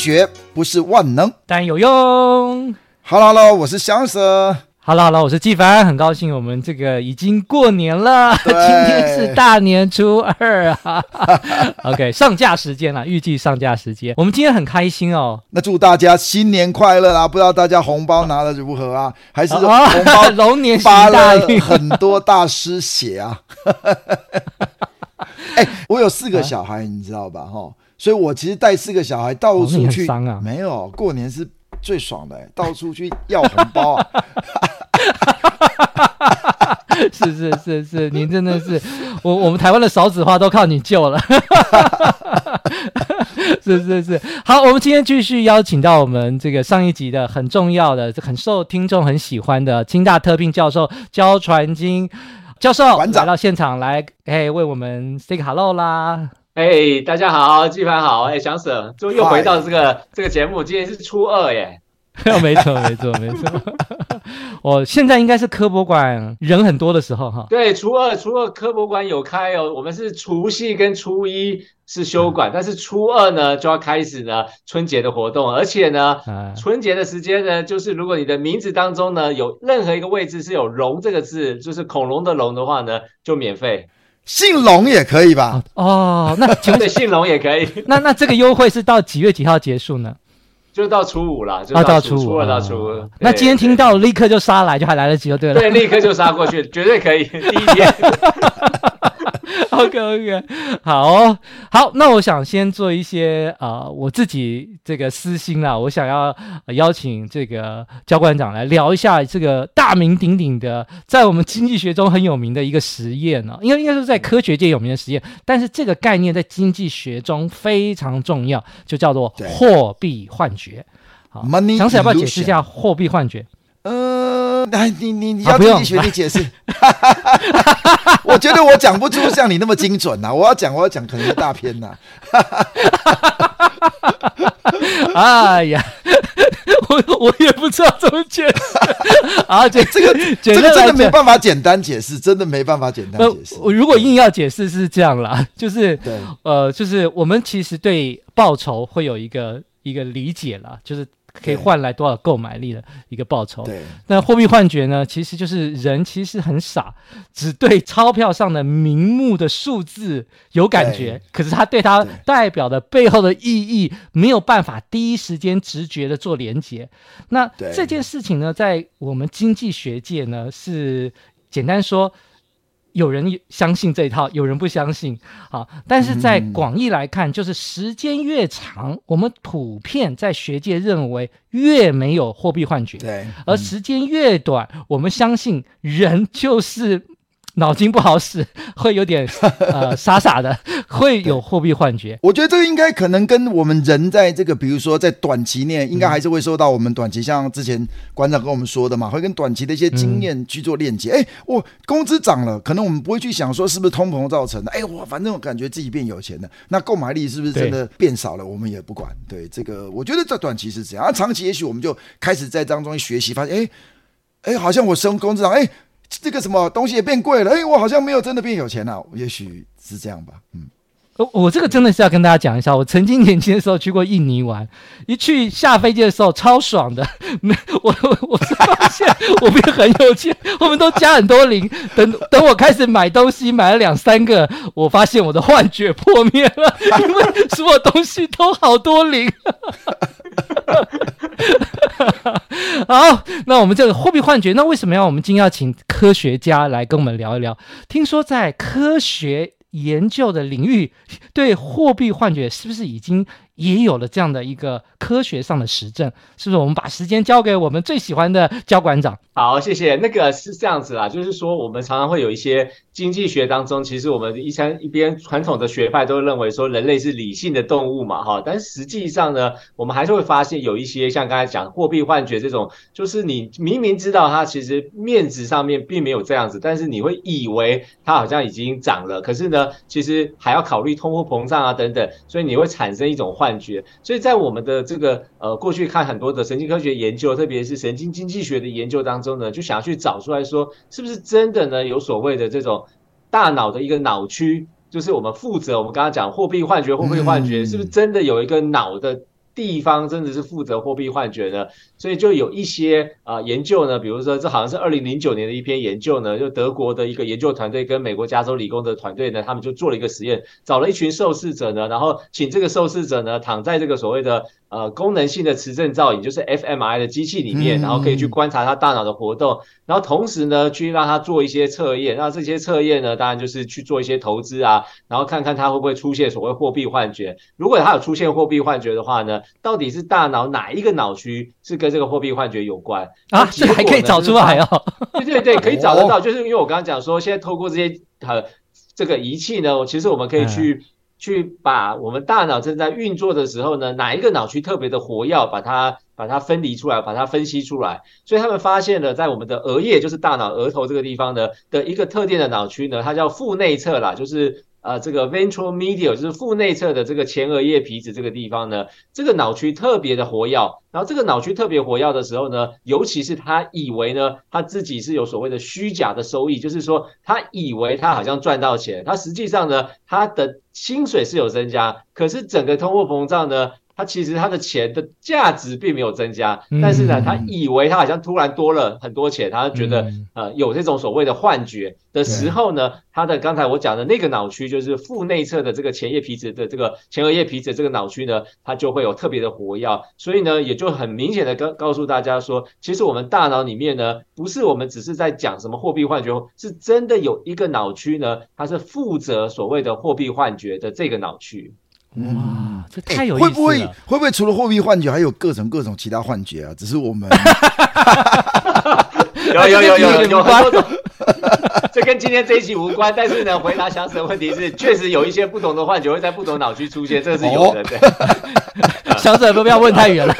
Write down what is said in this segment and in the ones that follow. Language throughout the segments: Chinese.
学不是万能，但有用。Hello，Hello，我是香 Sir。Hello，Hello，我是纪凡。很高兴我们这个已经过年了，今天是大年初二啊。OK，上架时间了，预计上架时间。我们今天很开心哦。那祝大家新年快乐啊！不知道大家红包拿的如何啊？还是 红包、哦、龙年发了很多大师血啊？哎、欸，我有四个小孩，你知道吧？哈。所以，我其实带四个小孩到处去，哦啊、没有过年是最爽的，到处去要红包啊！是是是是，您真的是我我们台湾的少子化都靠你救了，是是是。好，我们今天继续邀请到我们这个上一集的很重要的、很受听众很喜欢的清大特聘教授焦传金教授来到现场来，哎，为我们 say hello 啦。哎大家好，纪凡好，哎，翔 Sir，终于又回到这个这个节目，今天是初二耶，没错，没错，没错，我现在应该是科博馆人很多的时候哈，对，初二初二科博馆有开哦，我们是除夕跟初一是休馆，嗯、但是初二呢就要开始呢春节的活动，而且呢，嗯、春节的时间呢，就是如果你的名字当中呢有任何一个位置是有龙这个字，就是恐龙的龙的话呢，就免费。姓龙也可以吧？哦，那 请问姓龙也可以。那那这个优惠是到几月几号结束呢？就到初五了，就到初五，初二到初五。那今天听到立刻就杀来，就还来得及，就对了。对，立刻就杀过去，绝对可以。第一天。OK OK，好哦，好，那我想先做一些啊、呃，我自己这个私心啦，我想要邀请这个焦馆长来聊一下这个大名鼎鼎的，在我们经济学中很有名的一个实验呢，应该应该是在科学界有名的实验，但是这个概念在经济学中非常重要，就叫做货币幻觉。好，想想要不要解释一下货币幻觉？呃，来，你你你要自己学你解释。我觉得我讲不出像你那么精准呐、啊，我要讲我要讲可能是大片呐、啊。哎呀，我我也不知道怎么解释啊，这这个这个真的没办法简单解释，真的没办法简单解释。我如果硬要解释是这样啦，就是对呃，就是我们其实对报酬会有一个一个理解啦，就是。可以换来多少购买力的一个报酬？对，那货币幻觉呢？其实就是人其实很傻，只对钞票上的名目的数字有感觉，可是他对它代表的背后的意义没有办法第一时间直觉的做连接。那这件事情呢，在我们经济学界呢，是简单说。有人相信这一套，有人不相信。好，但是在广义来看，就是时间越长，我们普遍在学界认为越没有货币幻觉。对，而时间越短，我们相信人就是。脑筋不好使，会有点呃 傻傻的，会有货币幻觉。我觉得这个应该可能跟我们人在这个，比如说在短期内，应该还是会受到我们短期，像之前馆长跟我们说的嘛，会跟短期的一些经验去做链接。哎、嗯，我工资涨了，可能我们不会去想说是不是通膨造成的。哎，我反正我感觉自己变有钱了，那购买力是不是真的变少了？我们也不管。对这个，我觉得在短期是这样，啊长期也许我们就开始在当中学习，发现哎哎，好像我升工资涨，哎。这个什么东西也变贵了，哎，我好像没有真的变有钱啊，也许是这样吧，嗯，我我这个真的是要跟大家讲一下，我曾经年轻的时候去过印尼玩，一去下飞机的时候超爽的，没我我是发现我变很有钱，我们都加很多零，等等我开始买东西买了两三个，我发现我的幻觉破灭了，因为所有东西都好多零。好，那我们这个货币幻觉，那为什么要我们今天要请科学家来跟我们聊一聊？听说在科学研究的领域，对货币幻觉是不是已经也有了这样的一个科学上的实证？是不是？我们把时间交给我们最喜欢的焦馆长。好，谢谢。那个是这样子啦，就是说我们常常会有一些。经济学当中，其实我们一边一边传统的学派都认为说人类是理性的动物嘛，哈，但实际上呢，我们还是会发现有一些像刚才讲货币幻觉这种，就是你明明知道它其实面子上面并没有这样子，但是你会以为它好像已经涨了，可是呢，其实还要考虑通货膨胀啊等等，所以你会产生一种幻觉。所以在我们的这个呃过去看很多的神经科学研究，特别是神经经济学的研究当中呢，就想要去找出来说，是不是真的呢有所谓的这种。大脑的一个脑区，就是我们负责我们刚刚讲货币幻觉，货币幻觉是不是真的有一个脑的地方真的是负责货币幻觉的？所以就有一些啊、呃、研究呢，比如说这好像是二零零九年的一篇研究呢，就德国的一个研究团队跟美国加州理工的团队呢，他们就做了一个实验，找了一群受试者呢，然后请这个受试者呢躺在这个所谓的呃功能性的磁振造影，就是 fMRI 的机器里面，然后可以去观察他大脑的活动，然后同时呢去让他做一些测验，那这些测验呢，当然就是去做一些投资啊，然后看看他会不会出现所谓货币幻觉。如果他有出现货币幻觉的话呢，到底是大脑哪一个脑区是跟这个货币幻觉有关啊？这还可以找出来哦。对对对，可以找得到，就是因为我刚刚讲说，现在透过这些呃这个仪器呢，其实我们可以去、嗯、去把我们大脑正在运作的时候呢，哪一个脑区特别的活跃，把它把它分离出来，把它分析出来。所以他们发现了，在我们的额叶，就是大脑额头这个地方呢的一个特定的脑区呢，它叫腹内侧啦，就是。呃，这个 ventral medial 就是腹内侧的这个前额叶皮质这个地方呢，这个脑区特别的活跃。然后这个脑区特别活跃的时候呢，尤其是他以为呢，他自己是有所谓的虚假的收益，就是说他以为他好像赚到钱，他实际上呢，他的薪水是有增加，可是整个通货膨胀呢。他其实他的钱的价值并没有增加，但是呢，他以为他好像突然多了很多钱，他觉得呃有这种所谓的幻觉的时候呢，他的刚才我讲的那个脑区就是腹内侧的这个前叶皮质的这个前额叶皮质这个脑区呢，它就会有特别的活跃，所以呢，也就很明显的告告诉大家说，其实我们大脑里面呢，不是我们只是在讲什么货币幻觉，是真的有一个脑区呢，它是负责所谓的货币幻觉的这个脑区。哇，这太有意思了！会不会会不会除了货币幻觉，还有各种各种其他幻觉啊？只是我们有有有有有很多种，这跟今天这一集无关。但是呢，回答祥子的问题是，确实有一些不同的幻觉会在不同脑区出现，这个是有的。对，祥子不要问太远了。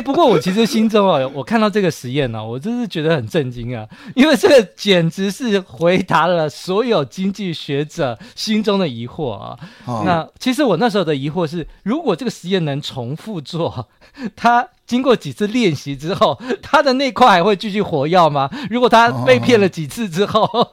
不过我其实心中啊，我看到这个实验呢、啊，我真是觉得很震惊啊，因为这个简直是回答了所有经济学者心中的疑惑啊。哦、那其实我那时候的疑惑是，如果这个实验能重复做，他经过几次练习之后，他的那块还会继续活跃吗？如果他被骗了几次之后？哦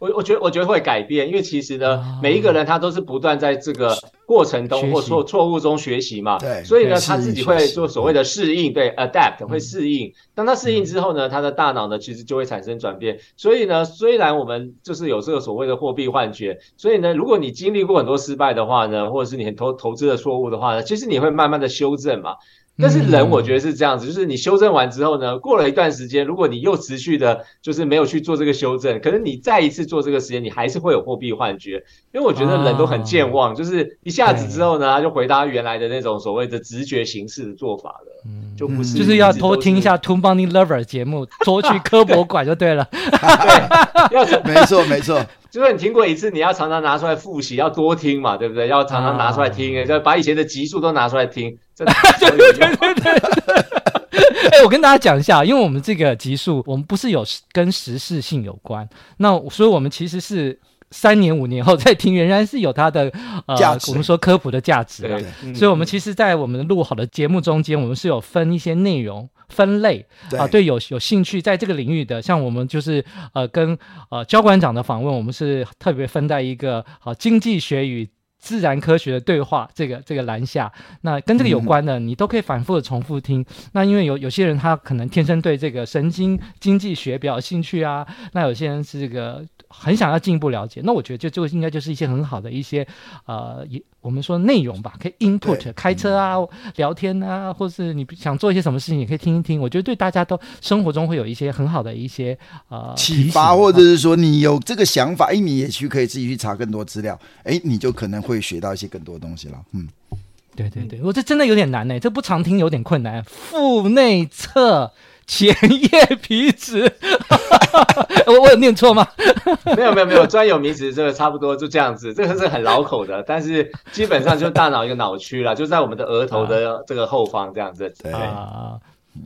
我我觉得我觉得会改变，因为其实呢，哦、每一个人他都是不断在这个过程中或错错误中学习嘛，对，所以呢，他自己会做所谓的适应，对，adapt 会适应。当他适应之后呢，他的大脑呢其实就会产生转变。所以呢，虽然我们就是有这个所谓的货币幻觉，所以呢，如果你经历过很多失败的话呢，或者是你很投投资的错误的话呢，其实你会慢慢的修正嘛。但是人，我觉得是这样子，就是你修正完之后呢，过了一段时间，如果你又持续的，就是没有去做这个修正，可能你再一次做这个实验，你还是会有货币幻觉。因为我觉得人都很健忘，就是一下子之后呢，他就回答原来的那种所谓的直觉形式的做法了，嗯就不是就是要多听一下《Toon Money Lover》节目，多去科博馆就对了。对，要没错没错。就是你听过一次，你要常常拿出来复习，要多听嘛，对不对？要常常拿出来听，就把以前的集数都拿出来听，真的 对对对对对。哎，我跟大家讲一下，因为我们这个集数，我们不是有跟时事性有关，那所以我们其实是三年五年后再听，仍然是有它的呃，我们说科普的价值。啊，所以我们其实，在我们录好的节目中间，我们是有分一些内容。分类啊，对有有兴趣在这个领域的，像我们就是呃跟呃交管长的访问，我们是特别分在一个好、啊、经济学与自然科学的对话这个这个栏下。那跟这个有关的，你都可以反复的重复听。那因为有有些人他可能天生对这个神经经济学比较兴趣啊，那有些人是这个。很想要进一步了解，那我觉得就就应该就是一些很好的一些呃，我们说内容吧，可以 input 开车啊、嗯、聊天啊，或是你想做一些什么事情，也可以听一听。我觉得对大家都生活中会有一些很好的一些呃启发，或者是说你有这个想法，哎，你也许可以自己去查更多资料，哎，你就可能会学到一些更多东西了。嗯，对对对，我这真的有点难呢，这不常听有点困难，腹内侧。前叶皮质，我我有念错吗？没有没有没有，专有名词这个差不多就这样子，这个是很老口的，但是基本上就是大脑一个脑区啦，就在我们的额头的这个后方这样子。对。啊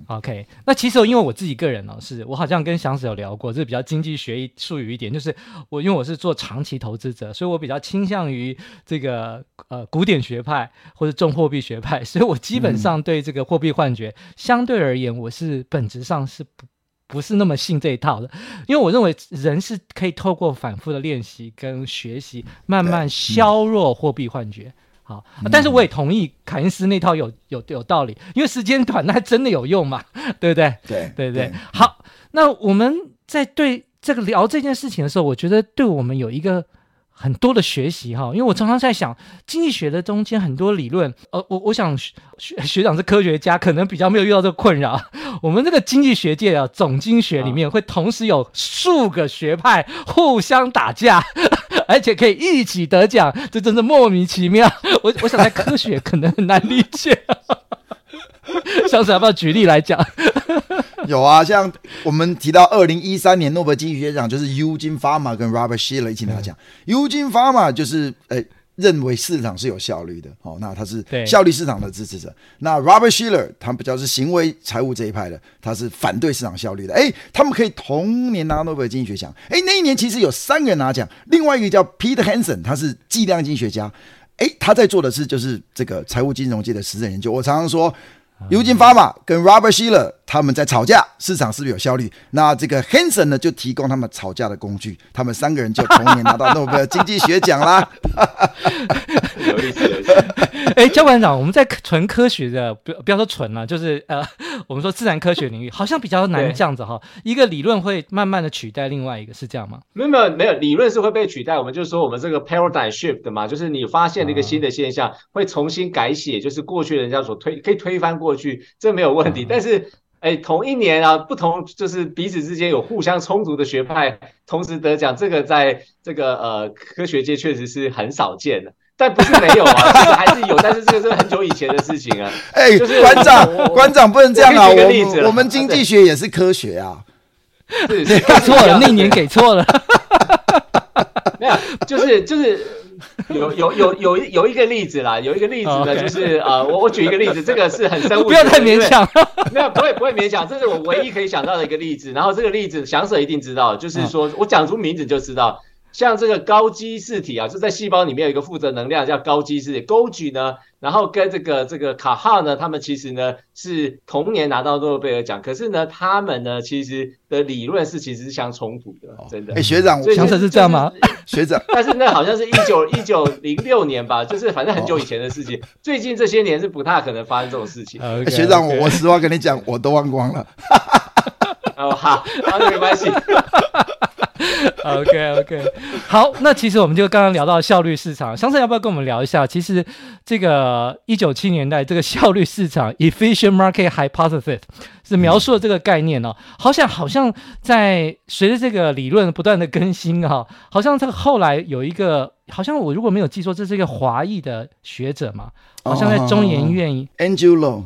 OK，那其实因为我自己个人呢、哦，是我好像跟祥子有聊过，这是比较经济学术语一点，就是我因为我是做长期投资者，所以我比较倾向于这个呃古典学派或者重货币学派，所以我基本上对这个货币幻觉、嗯、相对而言，我是本质上是不不是那么信这一套的，因为我认为人是可以透过反复的练习跟学习，慢慢削弱货币幻觉。好，但是我也同意凯恩斯那套有有有道理，因为时间短，那真的有用嘛？对不对？对对对。好，那我们在对这个聊这件事情的时候，我觉得对我们有一个。很多的学习哈，因为我常常在想经济学的中间很多理论，呃，我我想学学长是科学家，可能比较没有遇到这个困扰。我们这个经济学界啊，总经学里面会同时有数个学派互相打架，而且可以一起得奖，这真是莫名其妙。我我想在科学可能很难理解。上次要不要举例来讲？有啊，像我们提到二零一三年诺贝尔经济学奖，就是 Eugene Fama 跟 Robert Shiller 一起拿奖。嗯、Eugene Fama 就是诶认为市场是有效率的，哦，那他是效率市场的支持者。那 Robert Shiller 他比较是行为财务这一派的，他是反对市场效率的。诶，他们可以同年拿诺贝尔经济学奖。诶，那一年其实有三个人拿奖，另外一个叫 Peter Hansen，他是计量经济学家。诶，他在做的是就是这个财务金融界的实证研究。我常常说。Eugene Fama 跟 Robert Shiller 他们在吵架，市场是不是有效率？那这个 Hanson 呢，就提供他们吵架的工具，他们三个人就同年拿到诺贝尔经济学奖啦。有意思。哎，教官长，我们在纯科学的，不不要说纯了，就是呃，我们说自然科学领域，好像比较难这样子哈。对一个理论会慢慢的取代另外一个，是这样吗？没有没有没有，理论是会被取代。我们就是说，我们这个 paradigm shift 嘛，就是你发现了一个新的现象，啊、会重新改写，就是过去人家所推可以推翻过去，这没有问题。啊、但是，哎，同一年啊，不同就是彼此之间有互相冲突的学派同时得奖，这个在这个呃科学界确实是很少见的。但不是没有啊，其实还是有，但是这个是很久以前的事情啊。哎、欸，就是馆长，馆长不能这样啊！我我们经济学也是科学啊。是给错了，那年给错了。没有，就是就是有有有有有一个例子啦，有一个例子呢，就是呃，我我举一个例子，这个是很生物，不要太勉强。没有，不会不会勉强，这是我唯一可以想到的一个例子。然后这个例子，翔 Sir 一定知道，就是说我讲出名字就知道。像这个高基质体啊，就在细胞里面有一个负责能量叫高基质体，Golgi 呢，然后跟这个这个卡哈呢，他们其实呢是同年拿到诺贝尔奖，可是呢，他们呢其实的理论是其实是相冲突的，真的。哎，学长，翔 Sir 是这样吗？学长，但是那好像是一九一九零六年吧，就是反正很久以前的事情，最近这些年是不太可能发生这种事情。学长，我我实话跟你讲，我都忘光了。哦，好，那没关系。OK OK，好，那其实我们就刚刚聊到效率市场，翔 Sir 要不要跟我们聊一下？其实这个一九七年代这个效率市场 （efficient market hypothesis） 是描述了这个概念哦。好像好像在随着这个理论不断的更新哈、哦，好像这个后来有一个，好像我如果没有记错，这是一个华裔的学者嘛，好像在中研院，Angelo。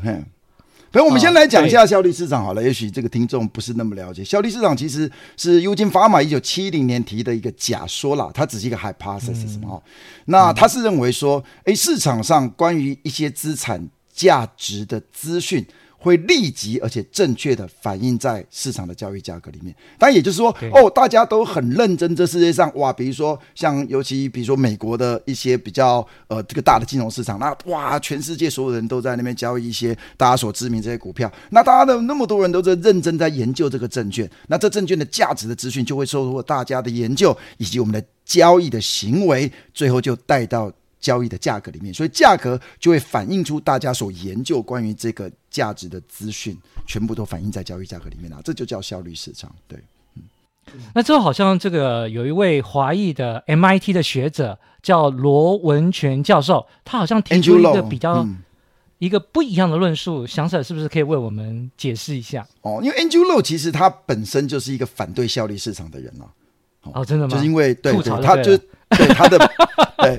所以我们先来讲一下效率市场好了，也许这个听众不是那么了解。效率市场其实是 Eugene Fama 一九七零年提的一个假说啦，它只是一个 hypothesis 嘛。那他是认为说，哎，市场上关于一些资产价值的资讯。会立即而且正确的反映在市场的交易价格里面。当然，也就是说，哦，大家都很认真。这世界上，哇，比如说像尤其比如说美国的一些比较呃这个大的金融市场，那哇，全世界所有人都在那边交易一些大家所知名这些股票。那大家的那么多人都在认真在研究这个证券，那这证券的价值的资讯就会受到大家的研究以及我们的交易的行为，最后就带到。交易的价格里面，所以价格就会反映出大家所研究关于这个价值的资讯，全部都反映在交易价格里面了。这就叫效率市场。对，嗯，那之后好像这个有一位华裔的 MIT 的学者叫罗文全教授，他好像提出一个比较、嗯、一个不一样的论述，想起来是不是可以为我们解释一下？哦，因为 Andrew Lo 其实他本身就是一个反对效率市场的人了。哦，真的吗？就是因为对，对，对，他就对他的 对。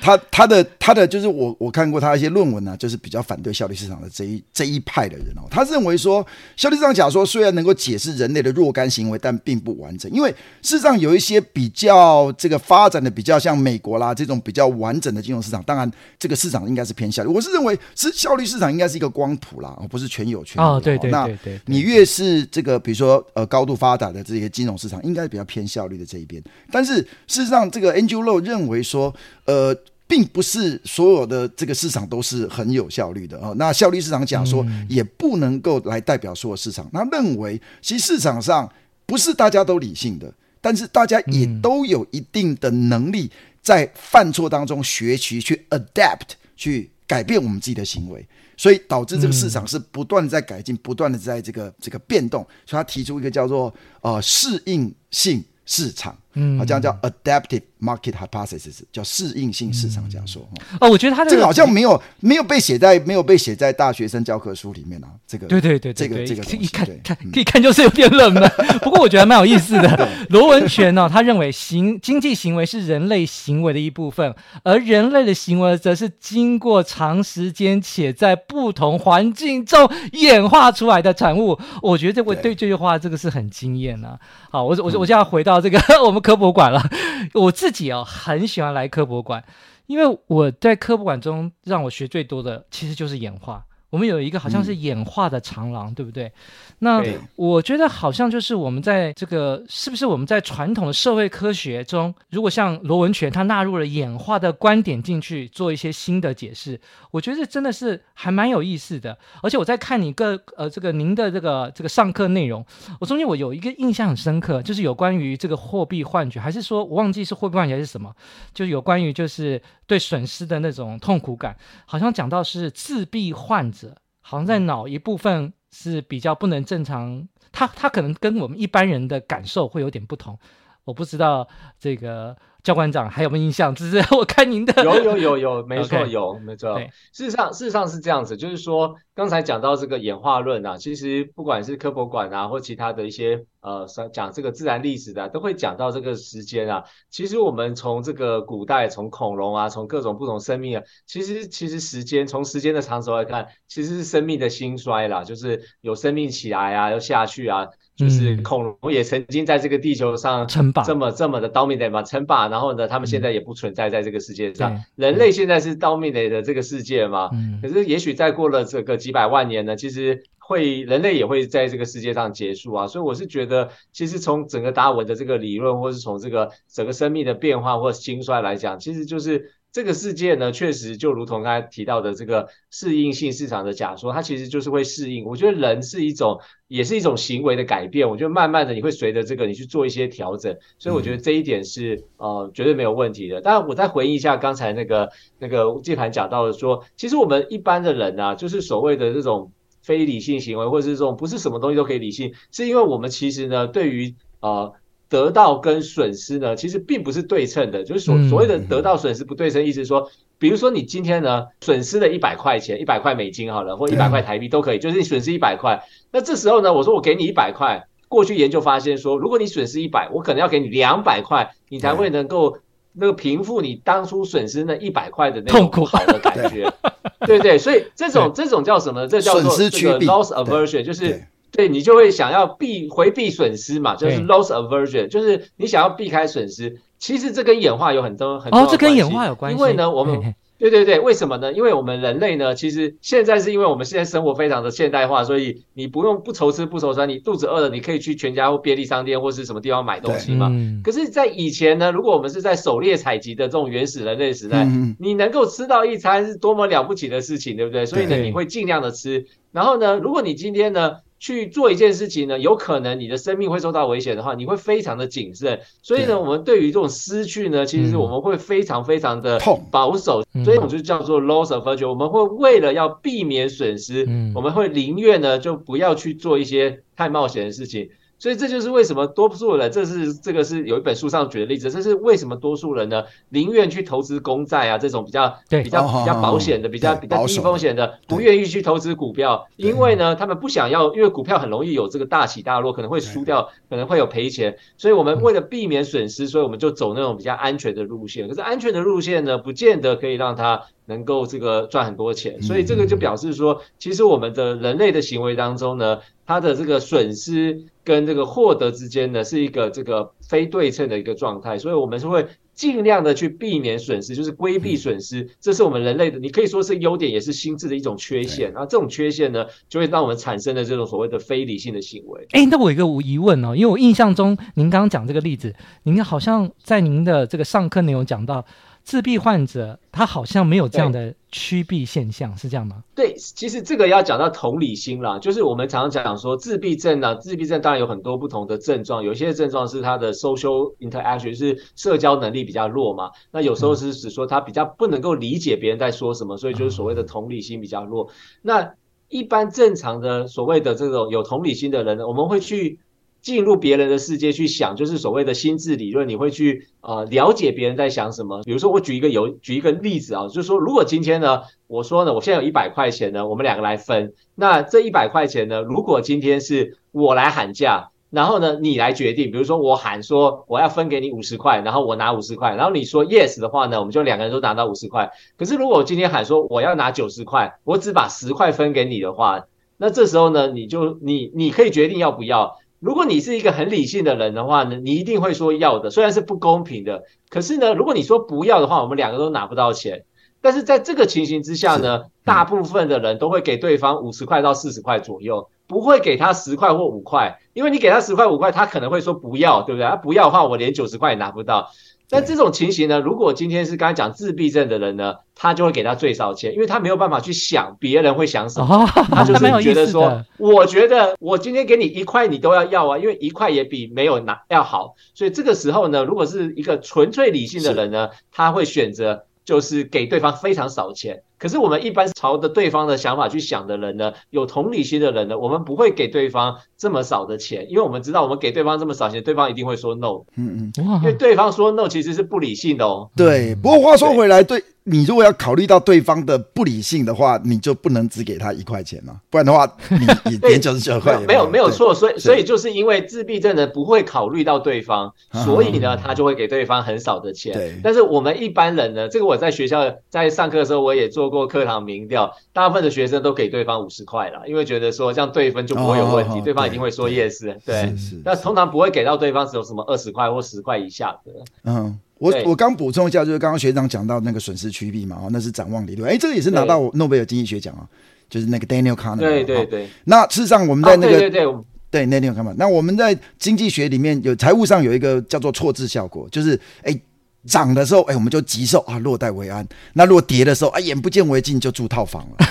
他他的他的就是我我看过他一些论文呢、啊，就是比较反对效率市场的这一这一派的人哦。他认为说，效率市场假说虽然能够解释人类的若干行为，但并不完整，因为事实上有一些比较这个发展的比较像美国啦这种比较完整的金融市场，当然这个市场应该是偏效率。我是认为是效率市场应该是一个光谱啦，而不是全有全无。哦，对对对对，你越是这个比如说呃高度发达的这些金融市场，应该比较偏效率的这一边。但是事实上，这个 Andrew Lo 认为说，呃。并不是所有的这个市场都是很有效率的啊。那效率市场假说也不能够来代表所有市场。他认为，其实市场上不是大家都理性的，但是大家也都有一定的能力，在犯错当中学习去 adapt 去改变我们自己的行为，所以导致这个市场是不断的在改进，不断的在这个这个变动。所以他提出一个叫做呃适应性市场。嗯，好，这样叫 adaptive market hypothesis，叫适应性市场假说。哦，我觉得他这个好像没有没有被写在没有被写在大学生教科书里面啊。这个，对对对，这个这个一看看可以看就是有点冷门。不过我觉得蛮有意思的。罗文泉呢，他认为行经济行为是人类行为的一部分，而人类的行为则是经过长时间且在不同环境中演化出来的产物。我觉得这位对这句话这个是很惊艳啊。好，我我我就要回到这个 我们。科博馆了，我自己哦很喜欢来科博馆，因为我在科博馆中让我学最多的其实就是演化。我们有一个好像是演化的长廊，嗯、对不对？那我觉得好像就是我们在这个是不是我们在传统的社会科学中，如果像罗文泉他纳入了演化的观点进去做一些新的解释，我觉得真的是还蛮有意思的。而且我在看你个呃这个您的这个这个上课内容，我中间我有一个印象很深刻，就是有关于这个货币幻觉，还是说我忘记是货币幻觉还是什么，就是有关于就是对损失的那种痛苦感，好像讲到是自闭患者。好像在脑一部分是比较不能正常，他他可能跟我们一般人的感受会有点不同，我不知道这个。教官长还有没有印象？只是 我看您的有有有有，没错 Okay. 有没错。事实上事实上是这样子，就是说刚才讲到这个演化论啊，其实不管是科博馆啊，或其他的一些呃讲这个自然历史的，都会讲到这个时间啊。其实我们从这个古代，从恐龙啊，从各种不同生命啊，其实其实时间从时间的长轴来看，其实是生命的兴衰啦，就是有生命起来啊，又下去啊。就是恐龙也曾经在这个地球上称霸，这么这么的 dominate 嘛，称霸。然后呢，他们现在也不存在在这个世界上。人类现在是 dominate 的这个世界嘛？可是也许再过了这个几百万年呢，其实会人类也会在这个世界上结束啊。所以我是觉得，其实从整个达尔文的这个理论，或是从这个整个生命的变化或兴衰来讲，其实就是。这个世界呢，确实就如同刚才提到的这个适应性市场的假说，它其实就是会适应。我觉得人是一种，也是一种行为的改变。我觉得慢慢的你会随着这个你去做一些调整，所以我觉得这一点是呃绝对没有问题的。当然，我再回应一下刚才那个那个键盘讲到的说，其实我们一般的人啊，就是所谓的这种非理性行为，或者是这种不是什么东西都可以理性，是因为我们其实呢，对于呃。得到跟损失呢，其实并不是对称的，就是所所谓的得到损失不对称，意思是说，比如说你今天呢损失了一百块钱，一百块美金好了，或一百块台币都可以，就是你损失一百块，那这时候呢，我说我给你一百块，过去研究发现说，如果你损失一百，我可能要给你两百块，你才会能够那个平复你当初损失那一百块的那种不好的感觉，对对，所以这种这种叫什么？这叫做这个 loss aversion，就是。对，你就会想要避回避损失嘛，就是 loss aversion，就是你想要避开损失。其实这跟演化有很多很多关系。哦，这跟演化有关系。因为呢，我们嘿嘿对对对，为什么呢？因为我们人类呢，其实现在是因为我们现在生活非常的现代化，所以你不用不愁吃不愁穿，你肚子饿了，你可以去全家或便利商店或是什么地方买东西嘛。嗯、可是，在以前呢，如果我们是在狩猎采集的这种原始人类时代，嗯、你能够吃到一餐是多么了不起的事情，对不对？所以呢，你会尽量的吃。然后呢，如果你今天呢，去做一件事情呢，有可能你的生命会受到危险的话，你会非常的谨慎。所以呢，我们对于这种失去呢，其实我们会非常非常的保守。嗯、所以我们就叫做 loss aversion。我们会为了要避免损失，嗯、我们会宁愿呢就不要去做一些太冒险的事情。所以这就是为什么多数人，这是这个是有一本书上举的例子，这是为什么多数人呢宁愿去投资公债啊这种比较对比较比较保险的、比较比较低风险的，不愿意去投资股票，因为呢他们不想要，因为股票很容易有这个大起大落，可能会输掉，可能会有赔钱，所以我们为了避免损失，所以我们就走那种比较安全的路线。可是安全的路线呢，不见得可以让它能够这个赚很多钱，所以这个就表示说，其实我们的人类的行为当中呢，它的这个损失。跟这个获得之间呢，是一个这个非对称的一个状态，所以我们是会尽量的去避免损失，就是规避损失，嗯、这是我们人类的，你可以说是优点，也是心智的一种缺陷。然后这种缺陷呢，就会让我们产生的这种所谓的非理性的行为。哎，那我有一个疑问哦，因为我印象中您刚刚讲这个例子，您好像在您的这个上课内容讲到。自闭患者他好像没有这样的趋避现象，是这样吗？对，其实这个要讲到同理心啦，就是我们常常讲说自闭症呢、啊，自闭症当然有很多不同的症状，有些症状是他的 social interaction 是社交能力比较弱嘛，那有时候是指说他比较不能够理解别人在说什么，所以就是所谓的同理心比较弱。那一般正常的所谓的这种有同理心的人呢，我们会去。进入别人的世界去想，就是所谓的心智理论，你会去呃了解别人在想什么。比如说，我举一个有举一个例子啊，就是说，如果今天呢，我说呢，我现在有一百块钱呢，我们两个来分。那这一百块钱呢，如果今天是我来喊价，然后呢，你来决定。比如说，我喊说我要分给你五十块，然后我拿五十块，然后你说 yes 的话呢，我们就两个人都拿到五十块。可是如果我今天喊说我要拿九十块，我只把十块分给你的话，那这时候呢，你就你你可以决定要不要。如果你是一个很理性的人的话呢，你一定会说要的，虽然是不公平的，可是呢，如果你说不要的话，我们两个都拿不到钱。但是在这个情形之下呢，大部分的人都会给对方五十块到四十块左右，不会给他十块或五块，因为你给他十块五块，他可能会说不要，对不对？他不要的话，我连九十块也拿不到。那这种情形呢，如果今天是刚才讲自闭症的人呢，他就会给他最少钱，因为他没有办法去想别人会想什么，哦、他就是觉得说，我觉得我今天给你一块，你都要要啊，因为一块也比没有拿要好。所以这个时候呢，如果是一个纯粹理性的人呢，他会选择。就是给对方非常少钱，可是我们一般朝着对方的想法去想的人呢，有同理心的人呢，我们不会给对方这么少的钱，因为我们知道我们给对方这么少钱，对方一定会说 no。嗯嗯，因为对方说 no 其实是不理性的哦。对，不过话说回来，对。你如果要考虑到对方的不理性的话，你就不能只给他一块钱嘛，不然的话，你你点九十九块没有没有错，所以所以就是因为自闭症的不会考虑到对方，所以呢，他就会给对方很少的钱。对，但是我们一般人呢，这个我在学校在上课的时候，我也做过课堂民调，大部分的学生都给对方五十块了，因为觉得说这样对分就不会有问题，对方一定会说 yes。对，那通常不会给到对方只有什么二十块或十块以下的。嗯。我我刚补充一下，就是刚刚学长讲到那个损失趋避嘛，哦，那是展望理论，哎，这个也是拿到诺贝尔经济学奖啊，就是那个 Daniel Kahneman。对对对。那事实上我们在那个、哦、对对对对 Daniel Kahneman，那我们在经济学里面有财务上有一个叫做错置效果，就是哎。涨的时候，哎，我们就急售啊，落袋为安。那如果跌的时候，啊，眼不见为净，就住套房了。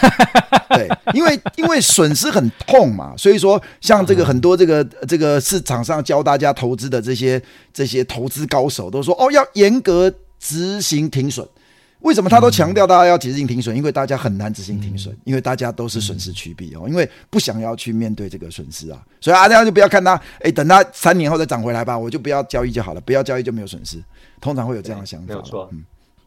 对，因为因为损失很痛嘛，所以说像这个很多这个这个市场上教大家投资的这些这些投资高手都说，哦，要严格执行停损。为什么他都强调大家要执行停损？因为大家很难执行停损，因为大家都是损失趋避哦，因为不想要去面对这个损失啊。所以啊，大家就不要看他，哎，等他三年后再涨回来吧，我就不要交易就好了，不要交易就没有损失。通常会有这样的想法，没有错。嗯，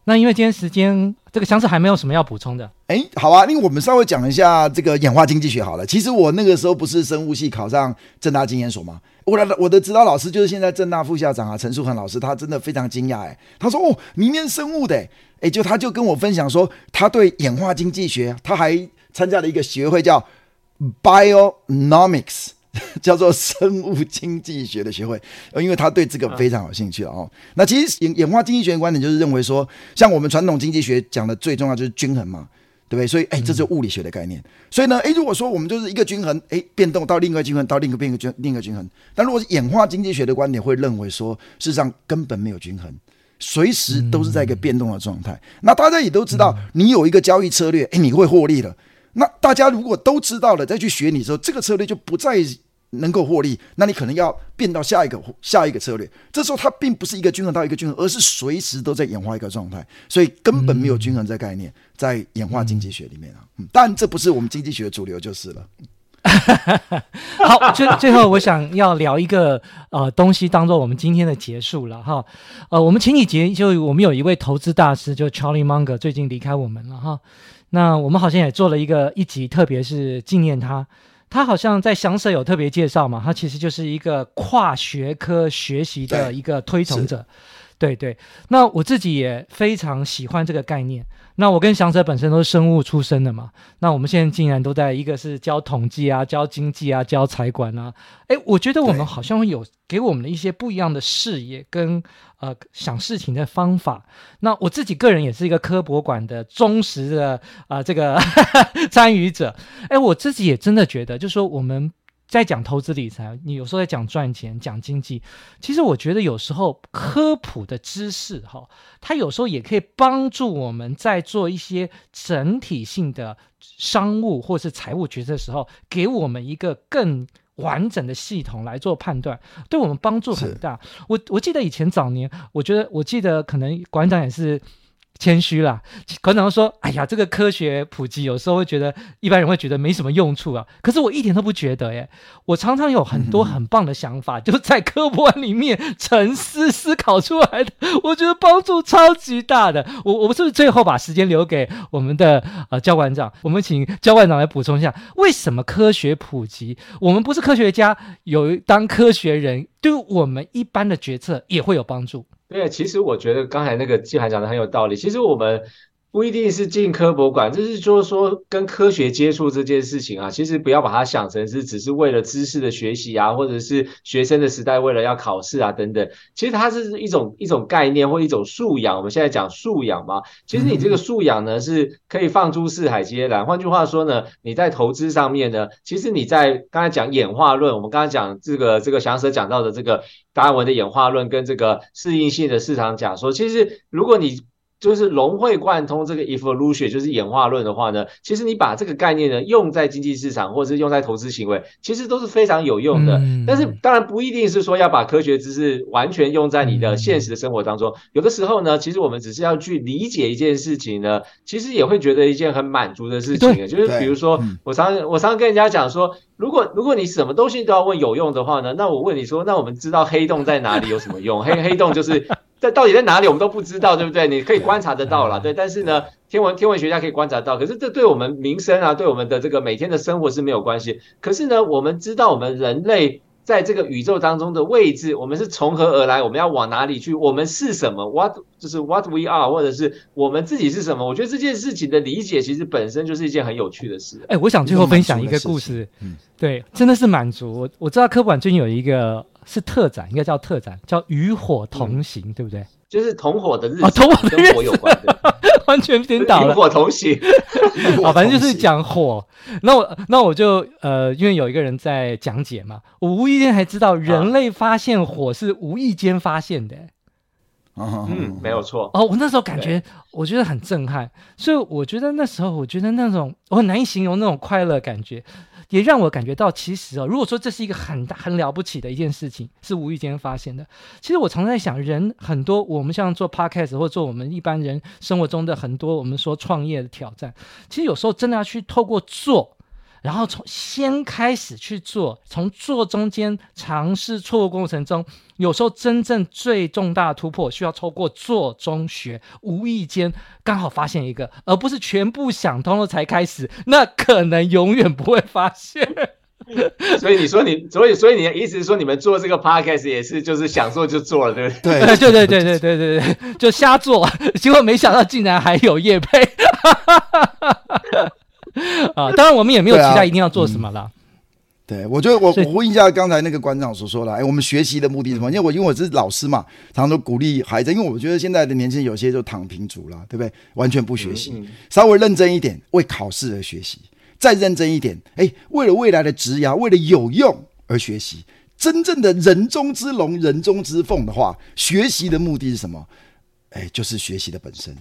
那因为今天时间，这个祥子还没有什么要补充的。哎，好啊，因为我们稍微讲一下这个演化经济学好了。其实我那个时候不是生物系考上正大经研所吗？我的我的指导老师就是现在政大副校长啊，陈树恒老师，他真的非常惊讶哎，他说哦，你念生物的，哎，就他就跟我分享说，他对演化经济学，他还参加了一个学会叫 Bionomics。叫做生物经济学的学会，因为他对这个非常有兴趣哦。那其实演演化经济学的观点就是认为说，像我们传统经济学讲的最重要就是均衡嘛，对不对？所以哎，这是物理学的概念。所以呢，哎，如果说我们就是一个均衡，哎，变动到另一个均衡，到另一个变个均另一个均衡。但如果是演化经济学的观点，会认为说，事实上根本没有均衡，随时都是在一个变动的状态。那大家也都知道，你有一个交易策略，哎，你会获利了。那大家如果都知道了，再去学你说，这个策略就不再。能够获利，那你可能要变到下一个下一个策略。这时候它并不是一个均衡到一个均衡，而是随时都在演化一个状态，所以根本没有均衡这概念在演化经济学里面啊。嗯，但这不是我们经济学的主流就是了。好，最最后我想要聊一个呃东西，当做我们今天的结束了哈。呃，我们前几节就我们有一位投资大师，就 Charlie Munger 最近离开我们了哈。那我们好像也做了一个一集，特别是纪念他。他好像在祥舍有特别介绍嘛，他其实就是一个跨学科学习的一个推崇者，对对。那我自己也非常喜欢这个概念。那我跟祥舍本身都是生物出身的嘛，那我们现在竟然都在一个是教统计啊，教经济啊，教财管啊，诶，我觉得我们好像会有给我们的一些不一样的视野跟呃想事情的方法。那我自己个人也是一个科博馆的忠实的啊、呃、这个 参与者，诶，我自己也真的觉得，就是说我们在讲投资理财，你有时候在讲赚钱、讲经济，其实我觉得有时候科普的知识哈，它有时候也可以帮助我们在做一些整体性的商务或是财务决策的时候，给我们一个更完整的系统来做判断，对我们帮助很大。我我记得以前早年，我觉得我记得可能馆长也是。谦虚啦，馆长说：“哎呀，这个科学普及有时候会觉得一般人会觉得没什么用处啊。可是我一点都不觉得耶，我常常有很多很棒的想法，嗯、就在科普里面沉思思考出来的，我觉得帮助超级大的。我我们是不是最后把时间留给我们的呃焦馆长？我们请焦馆长来补充一下，为什么科学普及？我们不是科学家，有当科学人，对我们一般的决策也会有帮助。”对，其实我觉得刚才那个季涵讲的很有道理。其实我们。不一定是进科博馆，就是就是说跟科学接触这件事情啊，其实不要把它想成是只是为了知识的学习啊，或者是学生的时代为了要考试啊等等。其实它是一种一种概念或一种素养。我们现在讲素养嘛，其实你这个素养呢是可以放诸四海皆然。换句话说呢，你在投资上面呢，其实你在刚才讲演化论，我们刚才讲这个这个翔 Sir 讲到的这个达尔文的演化论跟这个适应性的市场假说，其实如果你就是融会贯通这个 evolution，就是演化论的话呢，其实你把这个概念呢用在经济市场或者是用在投资行为，其实都是非常有用的。嗯、但是当然不一定是说要把科学知识完全用在你的现实的生活当中。嗯、有的时候呢，其实我们只是要去理解一件事情呢，其实也会觉得一件很满足的事情。就是比如说，我常我常常跟人家讲说，如果如果你什么东西都要问有用的话呢，那我问你说，那我们知道黑洞在哪里有什么用？黑黑洞就是。在到底在哪里，我们都不知道，对不对？你可以观察得到啦，对。但是呢，天文天文学家可以观察到，可是这对我们民生啊，对我们的这个每天的生活是没有关系。可是呢，我们知道我们人类在这个宇宙当中的位置，我们是从何而来，我们要往哪里去，我们是什么？What 就是 What we are，或者是我们自己是什么？我觉得这件事情的理解，其实本身就是一件很有趣的事。哎，我想最后分享一个故事，嗯，对，真的是满足。我我知道科普馆最近有一个。是特展，应该叫特展，叫与火同行，嗯、对不对？就是同伙的日子，哦、同伙的日子跟火有关的，完全颠倒了。与火同行，啊，反正就是讲火。那我那我就呃，因为有一个人在讲解嘛，我无意间还知道人类发现火是无意间发现的。嗯，没有错。哦，我那时候感觉我觉得很震撼，所以我觉得那时候我觉得那种我很难以形容那种快乐感觉。也让我感觉到，其实哦，如果说这是一个很大很了不起的一件事情，是无意间发现的。其实我常常在想，人很多，我们像做 podcast 或做我们一般人生活中的很多，我们说创业的挑战，其实有时候真的要去透过做。然后从先开始去做，从做中间尝试错误过程中，有时候真正最重大突破需要透过做中学，无意间刚好发现一个，而不是全部想通了才开始，那可能永远不会发现。所以你说你，所以所以你的意思是说，你们做这个 podcast 也是就是想做就做了，对不对？对 对对对对对对，就瞎做，结果没想到竟然还有叶佩。啊，当然我们也没有期待一定要做什么了。对，我觉得我我呼应一下刚才那个馆长所说的，哎，我们学习的目的是什么？因为我因为我是老师嘛，常常都鼓励孩子，因为我觉得现在的年轻人有些就躺平族了，对不对？完全不学习，稍微认真一点，为考试而学习，再认真一点，哎，为了未来的职涯，为了有用而学习。真正的人中之龙，人中之凤的话，学习的目的是什么？哎，就是学习的本身。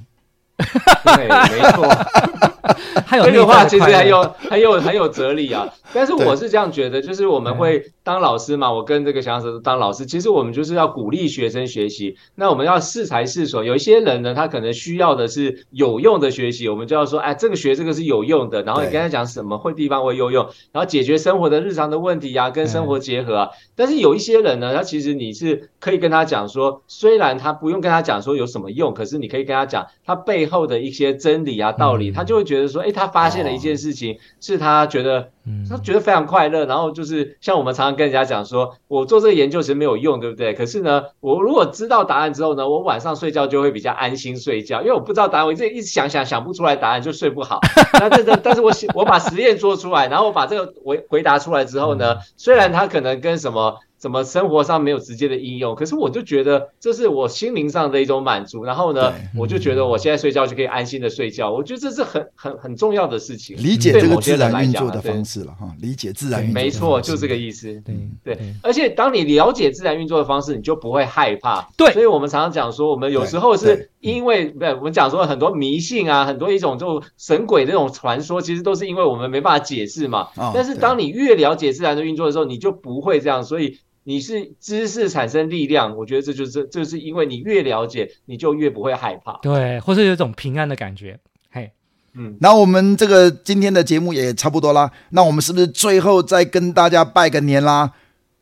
对，没错。还有这个话其实很有很有很有哲理啊，但是我是这样觉得，就是我们会当老师嘛，我跟这个小老师当老师，其实我们就是要鼓励学生学习。那我们要适才适所，有一些人呢，他可能需要的是有用的学习，我们就要说，哎，这个学这个是有用的，然后你跟他讲什么会地方会有用，然后解决生活的日常的问题啊，跟生活结合啊。但是有一些人呢，他其实你是可以跟他讲说，虽然他不用跟他讲说有什么用，可是你可以跟他讲他背后的一些真理啊道理，他就会觉得。觉得说，哎，他发现了一件事情，是他觉得，他觉得非常快乐。然后就是像我们常常跟人家讲说，我做这个研究其实没有用，对不对？可是呢，我如果知道答案之后呢，我晚上睡觉就会比较安心睡觉，因为我不知道答案，我这一直想想想不出来答案就睡不好。那这这，但是我我把实验做出来，然后我把这个回回答出来之后呢，虽然他可能跟什么。怎么生活上没有直接的应用，可是我就觉得这是我心灵上的一种满足。然后呢，我就觉得我现在睡觉就可以安心的睡觉。我觉得这是很很很重要的事情。理解这个自然运作的方式了哈，理解自然运作。没错，就这个意思。对对，而且当你了解自然运作的方式，你就不会害怕。对，所以我们常常讲说，我们有时候是因为不，我们讲说很多迷信啊，很多一种就神鬼这种传说，其实都是因为我们没办法解释嘛。但是当你越了解自然的运作的时候，你就不会这样。所以你是知识产生力量，我觉得这就是这就是因为你越了解，你就越不会害怕。对，或是有一种平安的感觉。嘿，嗯，那我们这个今天的节目也差不多啦。那我们是不是最后再跟大家拜个年啦？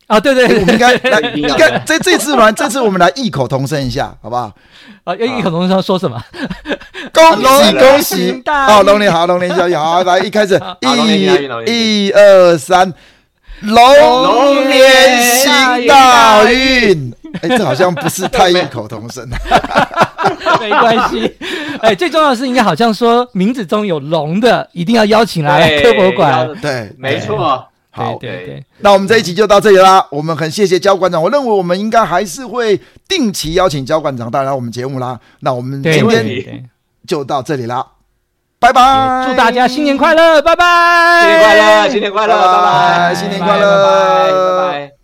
啊，对对，我们应该来，应该这这次嘛，这次我们来异口同声一下，好不好？啊，要异口同声要说什么？恭喜恭喜！好，龙年好，龙年小喜好，来一开始，一、一、二、三。龙年行大运，哎，这好像不是太异口同声。没关系，哎，最重要的是应该好像说名字中有龙的，一定要邀请来科博馆。对，没错。好，对对。那我们这一集就到这里啦。我们很谢谢焦馆长，我认为我们应该还是会定期邀请焦馆长带来我们节目啦。那我们今天就到这里啦。拜拜！祝大家新年快乐！拜拜！新年快乐！新年快乐！拜拜！新年快乐！拜拜！拜拜！